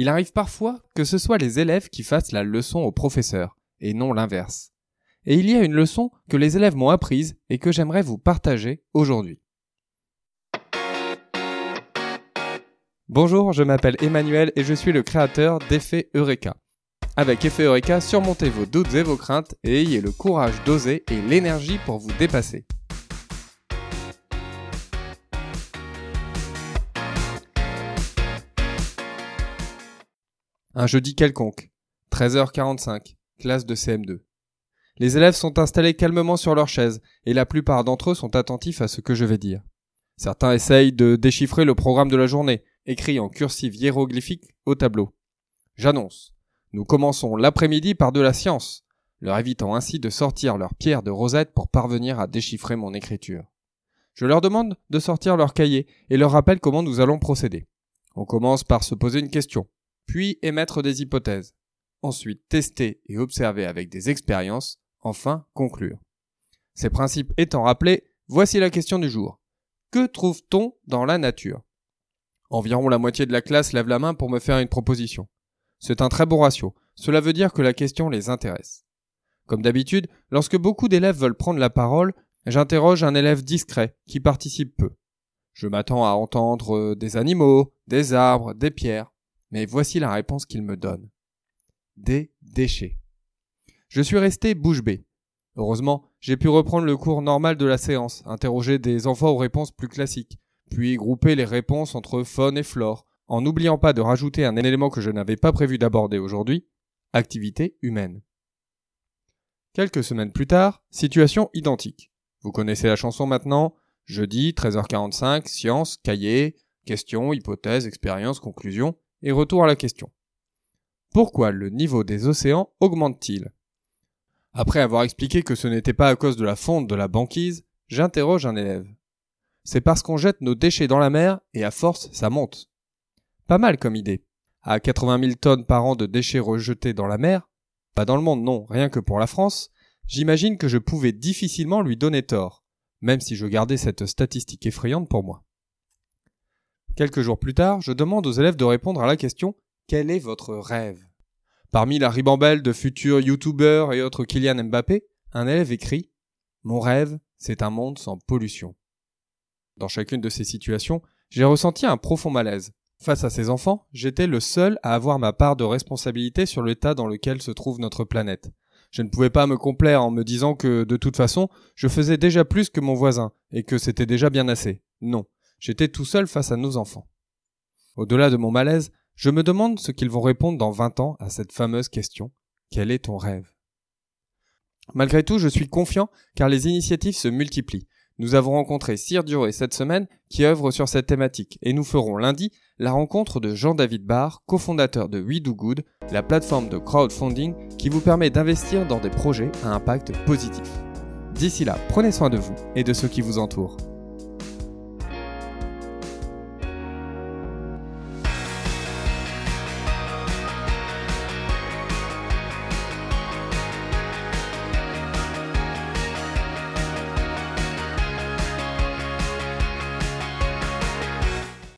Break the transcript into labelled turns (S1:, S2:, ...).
S1: Il arrive parfois que ce soit les élèves qui fassent la leçon au professeur, et non l'inverse. Et il y a une leçon que les élèves m'ont apprise et que j'aimerais vous partager aujourd'hui. Bonjour, je m'appelle Emmanuel et je suis le créateur d'Effet Eureka. Avec Effet Eureka, surmontez vos doutes et vos craintes et ayez le courage d'oser et l'énergie pour vous dépasser. Un jeudi quelconque, 13h45, classe de CM2. Les élèves sont installés calmement sur leurs chaises et la plupart d'entre eux sont attentifs à ce que je vais dire. Certains essayent de déchiffrer le programme de la journée, écrit en cursive hiéroglyphique au tableau. J'annonce. Nous commençons l'après-midi par de la science, leur évitant ainsi de sortir leur pierre de rosette pour parvenir à déchiffrer mon écriture. Je leur demande de sortir leur cahier et leur rappelle comment nous allons procéder. On commence par se poser une question puis émettre des hypothèses, ensuite tester et observer avec des expériences, enfin conclure. Ces principes étant rappelés, voici la question du jour. Que trouve-t-on dans la nature? Environ la moitié de la classe lève la main pour me faire une proposition. C'est un très bon ratio, cela veut dire que la question les intéresse. Comme d'habitude, lorsque beaucoup d'élèves veulent prendre la parole, j'interroge un élève discret qui participe peu. Je m'attends à entendre des animaux, des arbres, des pierres. Mais voici la réponse qu'il me donne. Des déchets. Je suis resté bouche bée. Heureusement, j'ai pu reprendre le cours normal de la séance, interroger des enfants aux réponses plus classiques, puis grouper les réponses entre faune et flore, en n'oubliant pas de rajouter un élément que je n'avais pas prévu d'aborder aujourd'hui, activité humaine. Quelques semaines plus tard, situation identique. Vous connaissez la chanson maintenant Jeudi, 13h45, science, cahier, questions, hypothèses, expériences, conclusions et retour à la question. Pourquoi le niveau des océans augmente-t-il? Après avoir expliqué que ce n'était pas à cause de la fonte de la banquise, j'interroge un élève. C'est parce qu'on jette nos déchets dans la mer et à force ça monte. Pas mal comme idée. À 80 000 tonnes par an de déchets rejetés dans la mer, pas dans le monde non, rien que pour la France, j'imagine que je pouvais difficilement lui donner tort, même si je gardais cette statistique effrayante pour moi. Quelques jours plus tard, je demande aux élèves de répondre à la question Quel est votre rêve? Parmi la ribambelle de futurs youtubeurs et autres Kylian Mbappé, un élève écrit Mon rêve, c'est un monde sans pollution. Dans chacune de ces situations, j'ai ressenti un profond malaise. Face à ces enfants, j'étais le seul à avoir ma part de responsabilité sur l'état dans lequel se trouve notre planète. Je ne pouvais pas me complaire en me disant que, de toute façon, je faisais déjà plus que mon voisin, et que c'était déjà bien assez. Non. J'étais tout seul face à nos enfants. Au-delà de mon malaise, je me demande ce qu'ils vont répondre dans 20 ans à cette fameuse question. Quel est ton rêve? Malgré tout, je suis confiant car les initiatives se multiplient. Nous avons rencontré Cyr Duré cette semaine qui œuvre sur cette thématique et nous ferons lundi la rencontre de Jean-David Barr, cofondateur de We Do Good, la plateforme de crowdfunding qui vous permet d'investir dans des projets à impact positif. D'ici là, prenez soin de vous et de ceux qui vous entourent.